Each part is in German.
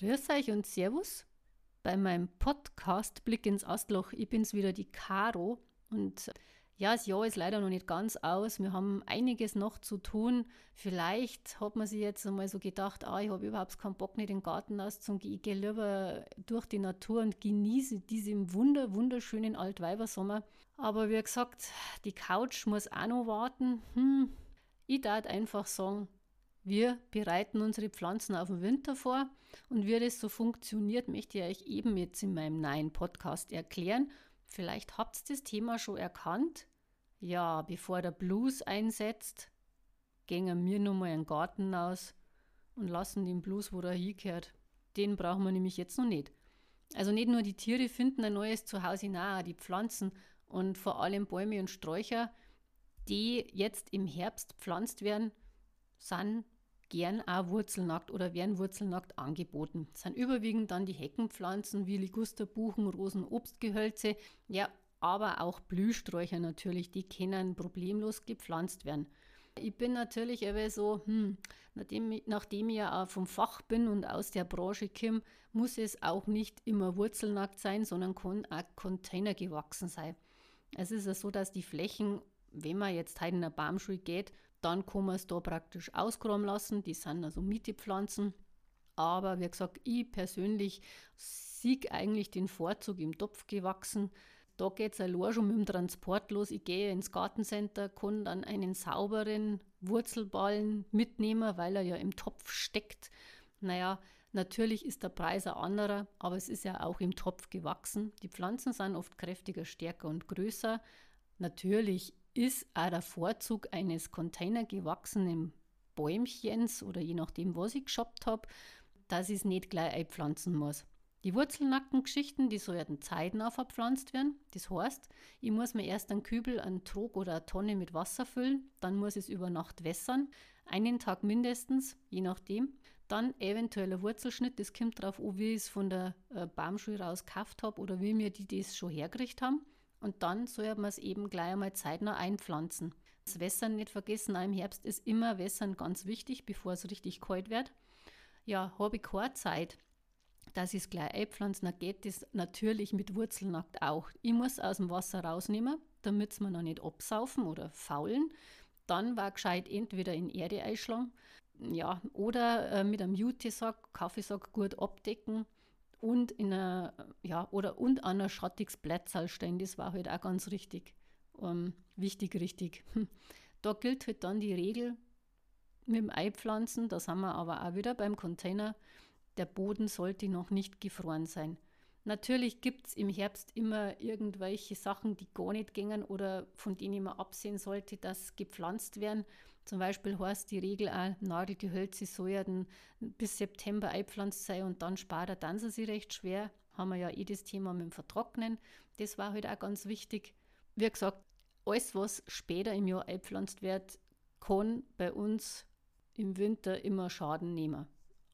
Grüß euch und Servus bei meinem Podcast Blick ins Astloch. Ich bin's wieder, die Caro. Und ja, das Jahr ist leider noch nicht ganz aus. Wir haben einiges noch zu tun. Vielleicht hat man sich jetzt einmal so gedacht, ah, ich habe überhaupt keinen Bock, nicht in den Garten auszugehen. Ich gehe lieber durch die Natur und genieße diesen wunder, wunderschönen Altweibersommer. Aber wie gesagt, die Couch muss auch noch warten. Hm, ich darf einfach sagen, wir bereiten unsere Pflanzen auf den Winter vor und wie das so funktioniert, möchte ich euch eben jetzt in meinem neuen Podcast erklären. Vielleicht habt ihr das Thema schon erkannt. Ja, bevor der Blues einsetzt, gehen wir nochmal in den Garten aus und lassen den Blues, wo er hingehört. Den brauchen wir nämlich jetzt noch nicht. Also nicht nur die Tiere finden ein neues Zuhause, nein, die Pflanzen und vor allem Bäume und Sträucher, die jetzt im Herbst pflanzt werden, sind gern auch wurzelnackt oder werden wurzelnackt angeboten. Das sind überwiegend dann die Heckenpflanzen wie Ligusterbuchen, Rosen, Obstgehölze. Ja, aber auch Blühsträucher natürlich, die können problemlos gepflanzt werden. Ich bin natürlich aber so, hm, nachdem, nachdem ich ja auch vom Fach bin und aus der Branche komme, muss es auch nicht immer wurzelnackt sein, sondern kann auch Container gewachsen sein. Es ist ja so, dass die Flächen, wenn man jetzt halt in eine Baumschule geht, dann kann man es da praktisch ausgraben lassen. Die sind also Mietepflanzen. Aber wie gesagt, ich persönlich sehe eigentlich den Vorzug im Topf gewachsen, da geht es allein schon mit dem Transport los. Ich gehe ins Gartencenter, kann dann einen sauberen Wurzelballen mitnehmen, weil er ja im Topf steckt. Naja, natürlich ist der Preis ein anderer, aber es ist ja auch im Topf gewachsen. Die Pflanzen sind oft kräftiger, stärker und größer. Natürlich ist auch der Vorzug eines containergewachsenen Bäumchens oder je nachdem, was ich geshoppt habe, dass ich es nicht gleich einpflanzen muss. Die wurzelnackten Geschichten, die sollten zeitnah verpflanzt werden. Das heißt, ich muss mir erst einen Kübel, einen Trog oder eine Tonne mit Wasser füllen, dann muss es über Nacht wässern, einen Tag mindestens, je nachdem. Dann eventuell ein Wurzelschnitt, das kommt darauf an, wie ich es von der äh, Baumschule raus gekauft habe oder wie mir die das schon hergerichtet haben. Und dann soll man es eben gleich einmal zeitnah einpflanzen. Das Wässern nicht vergessen, auch im Herbst ist immer Wässern ganz wichtig, bevor es richtig kalt wird. Ja, habe ich keine Zeit dass ich es gleich einpflanze, dann geht das natürlich mit Wurzelnackt auch. Ich muss aus dem Wasser rausnehmen, damit es mir noch nicht absaufen oder faulen. Dann war gescheit entweder in Erde einschlagen, ja, oder äh, mit einem Jutesack, Kaffeesack gut abdecken und in einer, ja, oder und an ein schattiges stellen. Das war halt auch ganz richtig. Ähm, wichtig, richtig. Da gilt halt dann die Regel mit dem Eipflanzen, da sind wir aber auch wieder beim Container der Boden sollte noch nicht gefroren sein. Natürlich gibt es im Herbst immer irgendwelche Sachen, die gar nicht gingen oder von denen man absehen sollte, dass gepflanzt werden. Zum Beispiel heißt die Regel auch, Nadelgehölze sollten bis September eingepflanzt sein und dann spart dann sie recht schwer. Haben wir ja eh das Thema mit dem Vertrocknen. Das war halt auch ganz wichtig. Wie gesagt, alles, was später im Jahr eingepflanzt wird, kann bei uns im Winter immer Schaden nehmen.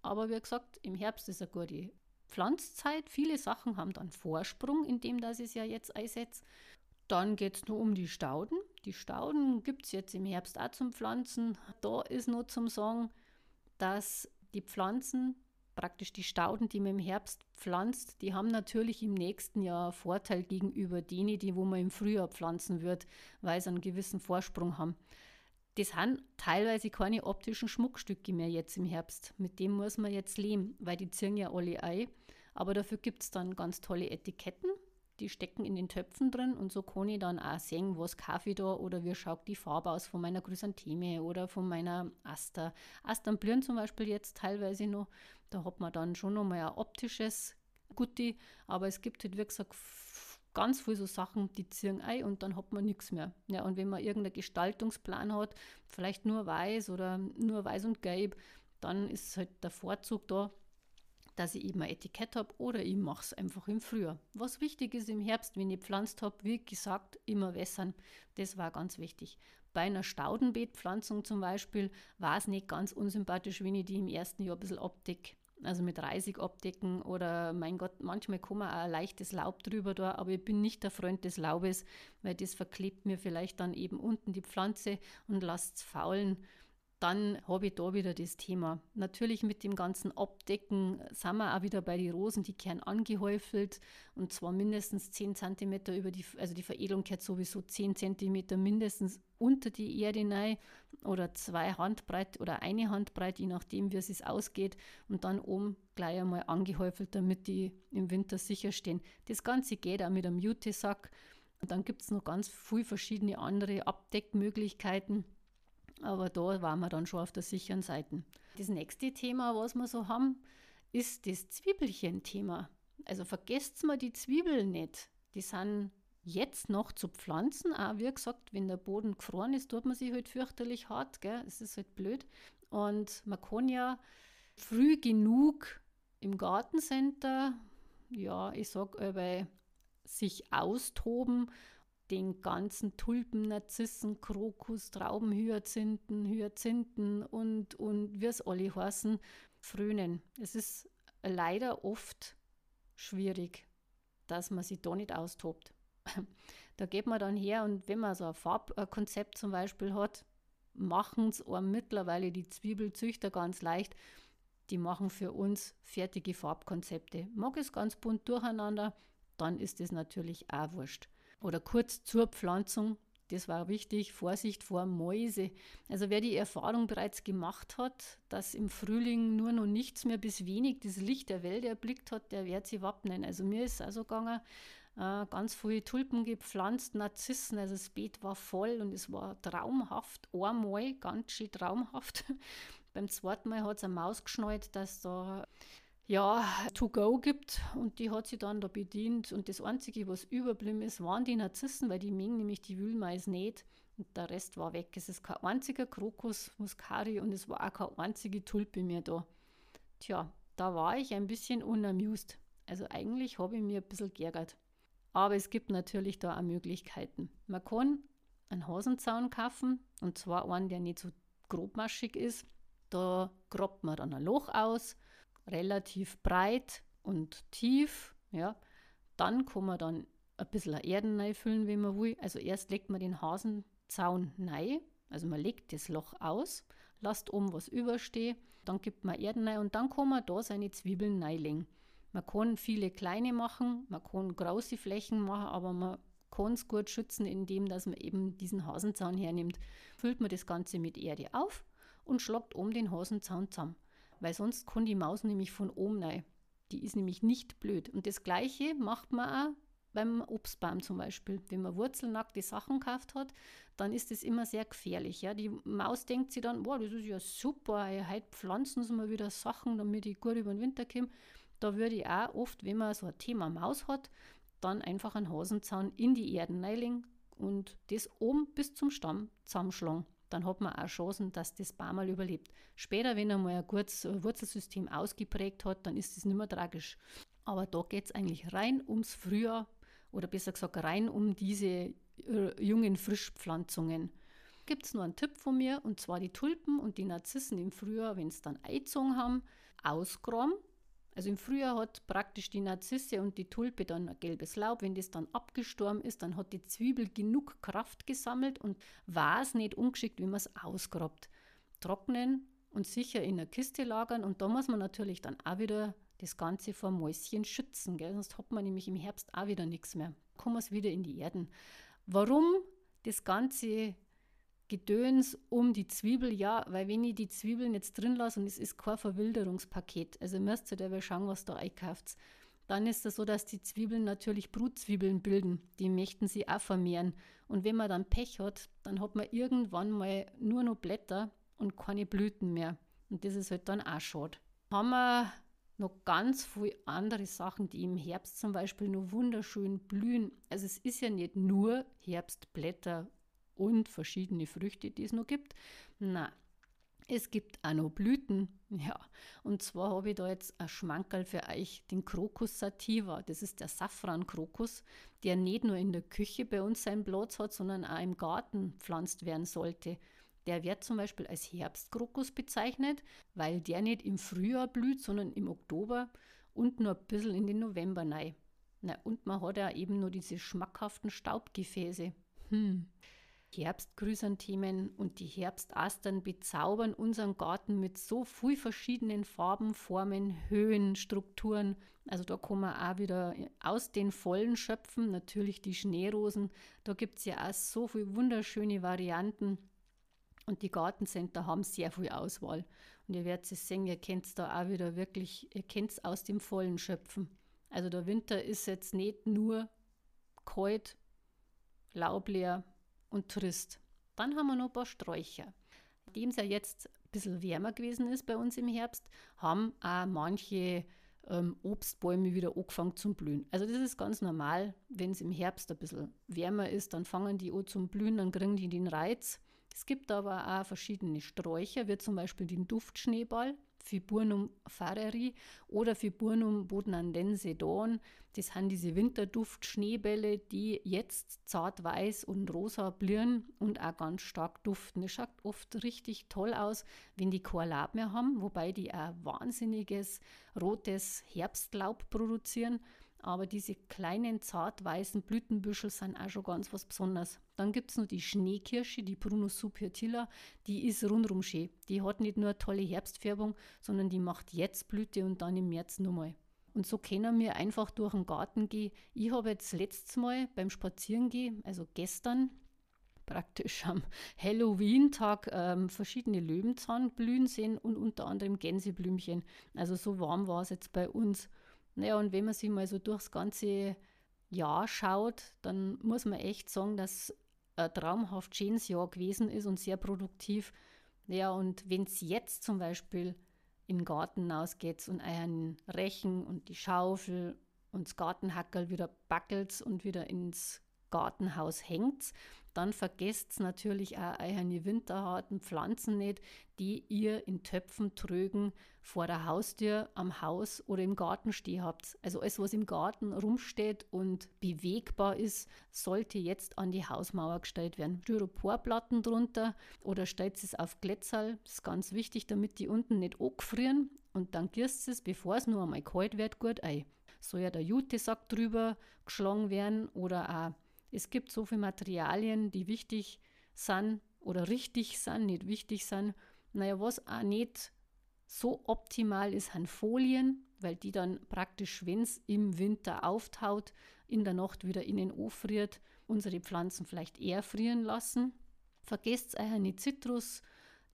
Aber wie gesagt, im Herbst ist eine gute Pflanzzeit. Viele Sachen haben dann Vorsprung, indem das es ja jetzt einsetzt. Dann geht es nur um die Stauden. Die Stauden gibt es jetzt im Herbst auch zum Pflanzen. Da ist nur zum Sagen, dass die Pflanzen, praktisch die Stauden, die man im Herbst pflanzt, die haben natürlich im nächsten Jahr Vorteil gegenüber denen, die wo man im Frühjahr pflanzen wird, weil sie einen gewissen Vorsprung haben das sind teilweise keine optischen Schmuckstücke mehr jetzt im Herbst. Mit dem muss man jetzt leben, weil die ziehen ja alle ein. Aber dafür gibt es dann ganz tolle Etiketten, die stecken in den Töpfen drin und so kann ich dann auch sehen, was Kaffee da oder wie schaut die Farbe aus von meiner Chrysantheme oder von meiner Aster. Astern blühen zum Beispiel jetzt teilweise noch. Da hat man dann schon nochmal ein optisches Gutti, aber es gibt halt, wie gesagt, ganz viele so Sachen, die ziehen ein und dann hat man nichts mehr. Ja, und wenn man irgendeinen Gestaltungsplan hat, vielleicht nur weiß oder nur weiß und gelb, dann ist halt der Vorzug da, dass ich eben ein Etikett habe oder ich mache es einfach im Frühjahr. Was wichtig ist im Herbst, wenn ich pflanzt habe, wie gesagt, immer wässern. Das war ganz wichtig. Bei einer Staudenbeetpflanzung zum Beispiel war es nicht ganz unsympathisch, wenn ich die im ersten Jahr ein bisschen abdecke also mit Reisig abdecken oder mein Gott, manchmal kommt auch ein leichtes Laub drüber da, aber ich bin nicht der Freund des Laubes, weil das verklebt mir vielleicht dann eben unten die Pflanze und lasst es faulen. Dann habe ich da wieder das Thema. Natürlich mit dem ganzen Abdecken sind wir auch wieder bei den Rosen, die kehren angehäufelt und zwar mindestens 10 cm über die, also die Veredelung kehrt sowieso 10 cm mindestens unter die Erde rein oder zwei Handbreit oder eine Handbreit, je nachdem, wie es ausgeht und dann oben gleich einmal angehäufelt, damit die im Winter sicher stehen. Das Ganze geht auch mit einem Jutesack und dann gibt es noch ganz viele verschiedene andere Abdeckmöglichkeiten aber da waren wir dann schon auf der sicheren Seite. Das nächste Thema, was wir so haben, ist das Zwiebelchen-Thema. Also vergesst mal die Zwiebeln nicht. Die sind jetzt noch zu pflanzen. Auch wie gesagt, wenn der Boden gefroren ist, tut man sich halt fürchterlich hart. Gell? Es ist halt blöd. Und man kann ja früh genug im Gartencenter, ja, ich sag, bei sich austoben den ganzen Tulpen, Narzissen, Krokus, Trauben, Hyazinthen, Hyazinthen und, und wie es alle heißen, frönen. Es ist leider oft schwierig, dass man sich da nicht austobt. da geht man dann her und wenn man so ein Farbkonzept zum Beispiel hat, machen es mittlerweile die Zwiebelzüchter ganz leicht. Die machen für uns fertige Farbkonzepte. Mag es ganz bunt durcheinander, dann ist es natürlich auch wurscht. Oder kurz zur Pflanzung, das war wichtig, Vorsicht vor Mäuse. Also wer die Erfahrung bereits gemacht hat, dass im Frühling nur noch nichts mehr bis wenig das Licht der Welt erblickt hat, der wird sie wappnen. Also mir ist also gegangen, äh, ganz viele Tulpen gepflanzt, Narzissen, also das Beet war voll und es war traumhaft, einmal ganz schön traumhaft. Beim zweiten Mal hat es eine Maus geschnallt, dass da ja, to go gibt und die hat sie dann da bedient und das Einzige, was überblieben ist, waren die Narzissen, weil die mengen nämlich die Wühlmais nicht und der Rest war weg. Es ist kein einziger Krokus, Muscari und es war auch keine einzige Tulpe mehr da. Tja, da war ich ein bisschen unamused. Also eigentlich habe ich mir ein bisschen geärgert. Aber es gibt natürlich da auch Möglichkeiten. Man kann einen Hasenzaun kaufen und zwar einen, der nicht so grobmaschig ist. Da grabt man dann ein Loch aus relativ breit und tief. Ja. Dann kann man dann ein bisschen Erden füllen, wenn man will. Also erst legt man den Hasenzaun rein, also man legt das Loch aus, lasst oben was überstehen, dann gibt man Erden rein und dann kann man da seine Zwiebeln reinlegen. Man kann viele kleine machen, man kann große Flächen machen, aber man kann es gut schützen, indem dass man eben diesen Hasenzaun hernimmt. Füllt man das Ganze mit Erde auf und schlagt oben den Hasenzaun zusammen weil sonst kann die Maus nämlich von oben rein. Die ist nämlich nicht blöd. Und das Gleiche macht man auch beim Obstbaum zum Beispiel. Wenn man wurzelnackte Sachen gekauft hat, dann ist das immer sehr gefährlich. Ja? Die Maus denkt sich dann, boah, das ist ja super, heute pflanzen sie mal wieder Sachen, damit ich gut über den Winter komme. Da würde ich auch oft, wenn man so ein Thema Maus hat, dann einfach einen Hasenzaun in die Erden reinlegen und das oben bis zum Stamm zusammenschlagen dann hat man auch Chancen, dass das Baum mal überlebt. Später, wenn er mal ein gutes Wurzelsystem ausgeprägt hat, dann ist das nicht mehr tragisch. Aber da geht es eigentlich rein ums Frühjahr oder besser gesagt rein um diese äh, jungen Frischpflanzungen. Gibt es nur einen Tipp von mir und zwar die Tulpen und die Narzissen im Frühjahr, wenn es dann Eizogen haben, ausgraben also im Frühjahr hat praktisch die Narzisse und die Tulpe dann ein gelbes Laub. Wenn das dann abgestorben ist, dann hat die Zwiebel genug Kraft gesammelt und war es nicht ungeschickt, wie man es ausgrabt. Trocknen und sicher in der Kiste lagern und da muss man natürlich dann auch wieder das Ganze vor Mäuschen schützen, gell? sonst hat man nämlich im Herbst auch wieder nichts mehr. Kommen wir es wieder in die Erden. Warum das Ganze Gedöns um die Zwiebel, ja, weil wenn ich die Zwiebeln jetzt drin lasse und es ist kein Verwilderungspaket, also müsst ihr dabei schauen, was da einkauft, dann ist es so, dass die Zwiebeln natürlich Brutzwiebeln bilden. Die möchten sie auch vermehren. Und wenn man dann Pech hat, dann hat man irgendwann mal nur noch Blätter und keine Blüten mehr. Und das ist halt dann auch schade. Haben wir noch ganz viele andere Sachen, die im Herbst zum Beispiel noch wunderschön blühen. Also es ist ja nicht nur Herbstblätter und verschiedene Früchte, die es noch gibt. Na, es gibt auch noch Blüten, ja. Und zwar habe ich da jetzt ein Schmankerl für euch, den Crocus sativa. Das ist der Safran-Krokus, der nicht nur in der Küche bei uns seinen Platz hat, sondern auch im Garten pflanzt werden sollte. Der wird zum Beispiel als Herbstkrokus bezeichnet, weil der nicht im Frühjahr blüht, sondern im Oktober und nur ein bisschen in den November rein. Na, und man hat ja eben nur diese schmackhaften Staubgefäße. Hm. Herbstchrysanthemen und die Herbstastern bezaubern unseren Garten mit so viel verschiedenen Farben, Formen, Höhen, Strukturen. Also da kann man auch wieder aus den Vollen schöpfen. Natürlich die Schneerosen. Da gibt es ja auch so viele wunderschöne Varianten. Und die Gartencenter haben sehr viel Auswahl. Und ihr werdet es sehen, ihr könnt es da auch wieder wirklich, ihr könnt es aus dem Vollen schöpfen. Also der Winter ist jetzt nicht nur kalt, laubleer und trist. Dann haben wir noch ein paar Sträucher. Nachdem es ja jetzt ein bisschen wärmer gewesen ist bei uns im Herbst, haben auch manche ähm, Obstbäume wieder angefangen zu blühen. Also das ist ganz normal, wenn es im Herbst ein bisschen wärmer ist, dann fangen die an zu blühen, dann kriegen die den Reiz. Es gibt aber auch verschiedene Sträucher, wie zum Beispiel den Duftschneeball. Fiburnum fareri oder Fiburnum bodnandense dawn. Das sind diese Winterduft-Schneebälle, die jetzt zart weiß und rosa blühen und auch ganz stark duften. Es schaut oft richtig toll aus, wenn die kein Laub mehr haben, wobei die auch wahnsinniges rotes Herbstlaub produzieren aber diese kleinen zart-weißen Blütenbüschel sind auch schon ganz was Besonderes. Dann gibt es noch die Schneekirsche, die Prunus subhirtilla, die ist rundrum schön. Die hat nicht nur eine tolle Herbstfärbung, sondern die macht jetzt Blüte und dann im März nochmal. Und so können wir einfach durch den Garten gehen. Ich habe jetzt letztes Mal beim Spazierengehen, also gestern, praktisch am Halloween-Tag ähm, verschiedene Löwenzahn blühen sehen und unter anderem Gänseblümchen. Also so warm war es jetzt bei uns. Naja, und wenn man sich mal so durchs ganze Jahr schaut, dann muss man echt sagen, dass ein traumhaft schönes Jahr gewesen ist und sehr produktiv. Ja, und wenn es jetzt zum Beispiel in den Garten ausgeht und einen Rechen und die Schaufel und das Gartenhackerl wieder backelt und wieder ins Gartenhaus hängt, dann vergesst natürlich auch eure winterharten Pflanzen nicht, die ihr in Töpfen trögen vor der Haustür, am Haus oder im Garten stehen habt. Also alles, was im Garten rumsteht und bewegbar ist, sollte jetzt an die Hausmauer gestellt werden. Styroporplatten drunter oder stellt es auf Glätzerl. Das ist ganz wichtig, damit die unten nicht angefrieren. Und dann gierst es, bevor es nur einmal kalt wird, gut ein. Soll ja der Jutesack drüber geschlagen werden oder auch es gibt so viele Materialien, die wichtig sind oder richtig sind, nicht wichtig sind. Naja, was auch nicht so optimal ist, sind Folien, weil die dann praktisch, wenn es im Winter auftaut, in der Nacht wieder innen friert, unsere Pflanzen vielleicht eher frieren lassen. Vergesst euch nicht Zitrus,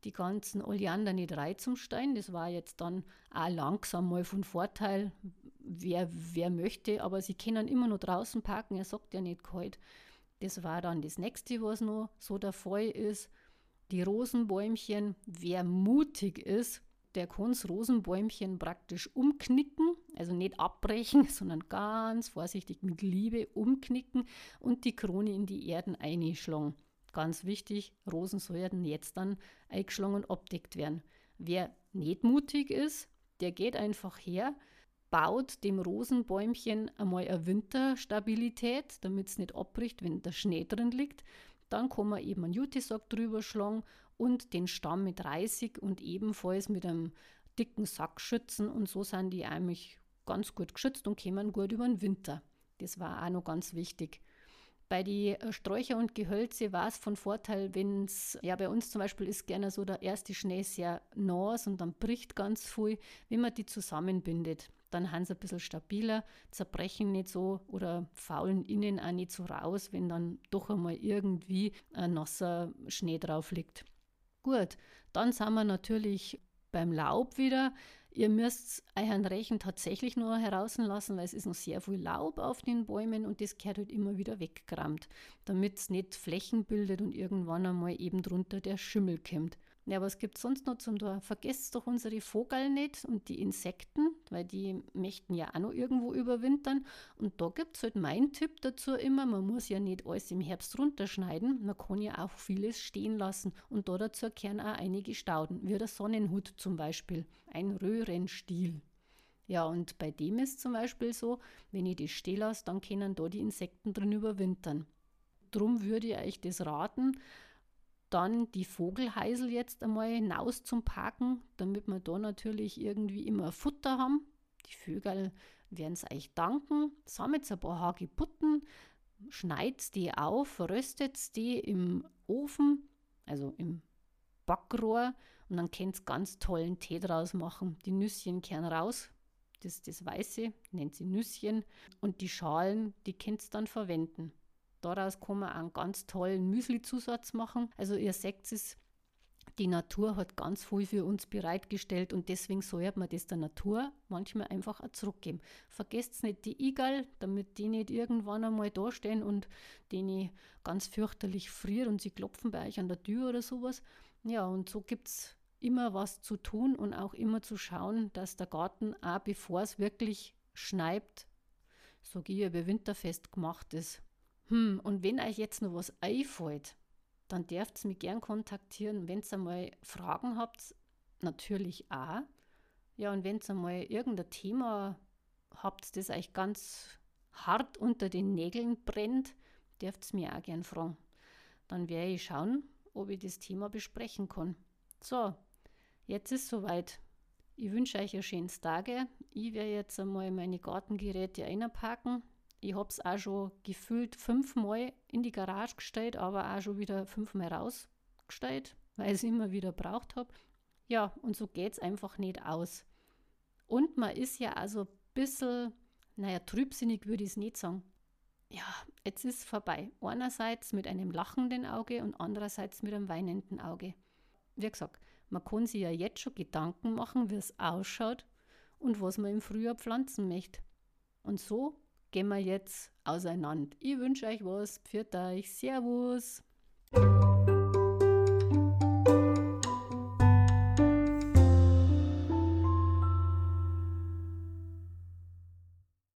die ganzen Oleander nicht reizumstein. Das war jetzt dann auch langsam mal von Vorteil, wer, wer möchte, aber sie können immer noch draußen parken, er sagt ja nicht kalt. Das war dann das nächste, was noch so der Fall ist. Die Rosenbäumchen, wer mutig ist, der kann das Rosenbäumchen praktisch umknicken, also nicht abbrechen, sondern ganz vorsichtig mit Liebe umknicken und die Krone in die Erden einschlagen. Ganz wichtig, Rosen sollten jetzt dann eingeschlagen und abdeckt werden. Wer nicht mutig ist, der geht einfach her, baut dem Rosenbäumchen einmal eine Winterstabilität, damit es nicht abbricht, wenn der Schnee drin liegt. Dann kann man eben einen Jutisack drüber schlagen und den Stamm mit Reisig und ebenfalls mit einem dicken Sack schützen. Und so sind die eigentlich ganz gut geschützt und kommen gut über den Winter. Das war auch noch ganz wichtig. Bei den äh, Sträucher und Gehölze war es von Vorteil, wenn es, ja, bei uns zum Beispiel ist gerne so der erste Schnee sehr nass und dann bricht ganz viel, wenn man die zusammenbindet dann haben sie ein bisschen stabiler, zerbrechen nicht so oder faulen innen auch nicht so raus, wenn dann doch einmal irgendwie ein nasser Schnee drauf liegt. Gut, dann sind wir natürlich beim Laub wieder. Ihr müsst euren Rechen tatsächlich nur herauslassen, weil es ist noch sehr viel Laub auf den Bäumen und das gehört halt immer wieder weggerammt, damit es nicht Flächen bildet und irgendwann einmal eben drunter der Schimmel kommt. Ja, was gibt es sonst noch zum Tor? Vergesst doch unsere Vogel nicht und die Insekten, weil die möchten ja auch noch irgendwo überwintern. Und da gibt es halt mein Tipp dazu immer, man muss ja nicht alles im Herbst runterschneiden, man kann ja auch vieles stehen lassen. Und da dazu kehren auch einige Stauden, wie der Sonnenhut zum Beispiel, ein Röhrenstiel. Ja, und bei dem ist zum Beispiel so, wenn ich das stehen lasse, dann können da die Insekten drin überwintern. Drum würde ich euch das raten, dann die Vogelheisel jetzt einmal hinaus zum Parken, damit wir da natürlich irgendwie immer Futter haben. Die Vögel werden es euch danken. Sammelt ein paar Hagebutten, schneidet die auf, röstet die im Ofen, also im Backrohr und dann könnt ihr ganz tollen Tee draus machen. Die Nüsschen kehren raus, das, das Weiße nennt sie Nüsschen und die Schalen, die könnt ihr dann verwenden. Daraus kann man einen ganz tollen Müsli-Zusatz machen. Also ihr seht es, die Natur hat ganz viel für uns bereitgestellt und deswegen sollte man das der Natur manchmal einfach auch zurückgeben. Vergesst nicht die Igel, damit die nicht irgendwann einmal dastehen und denen ganz fürchterlich frieren und sie klopfen bei euch an der Tür oder sowas. Ja, und so gibt es immer was zu tun und auch immer zu schauen, dass der Garten auch bevor es wirklich schneit, so ich über Winterfest gemacht ist. Hm, und wenn euch jetzt noch was einfällt, dann dürft ihr mich gern kontaktieren. Wenn ihr einmal Fragen habt, natürlich auch. Ja, und wenn ihr einmal irgendein Thema habt, das euch ganz hart unter den Nägeln brennt, dürft ihr mir auch gern fragen. Dann werde ich schauen, ob ich das Thema besprechen kann. So, jetzt ist soweit. Ich wünsche euch ein schönes Tage. Ich werde jetzt einmal meine Gartengeräte einpacken. Ich habe es auch schon gefühlt fünfmal in die Garage gestellt, aber auch schon wieder fünfmal rausgestellt, weil ich es immer wieder braucht habe. Ja, und so geht es einfach nicht aus. Und man ist ja also ein bisschen, naja, trübsinnig würde ich es nicht sagen. Ja, jetzt ist vorbei. Einerseits mit einem lachenden Auge und andererseits mit einem weinenden Auge. Wie gesagt, man kann sich ja jetzt schon Gedanken machen, wie es ausschaut und was man im Frühjahr pflanzen möchte. Und so gehen wir jetzt auseinander. Ich wünsche euch was. Pfiat euch. Servus.